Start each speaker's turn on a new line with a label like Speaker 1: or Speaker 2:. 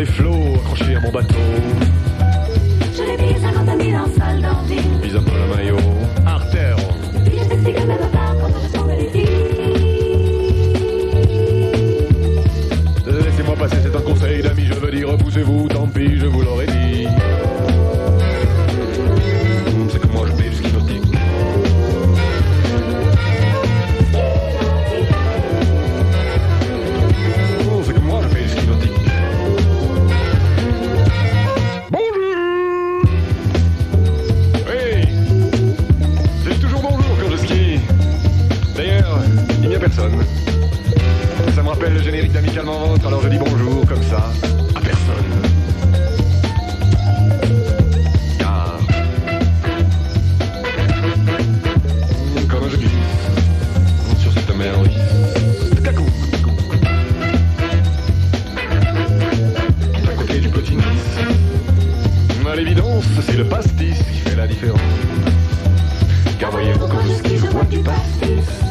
Speaker 1: les flots, accroché à mon bateau.
Speaker 2: Je l'ai payé 50 000 en solde en ville.
Speaker 1: Mise à pas la maillot. Artère.
Speaker 2: Puis je t'explique à mes repas quand je tombe les filles.
Speaker 1: Laissez-moi passer, c'est un conseil d'amis, je veux dire, repoussez-vous, tant pis, je vous l'aurais dit. personne. Ça me rappelle le générique d'Amicalement Vôtre, alors je dis bonjour comme ça, à personne. Ah. Car. Comme je glisse sur cette mer, oui. Cacou, cacou. À côté du petit nice. À l'évidence, c'est le pastis qui fait la différence. Car voyez-vous, quand je skie, je bois du pastis.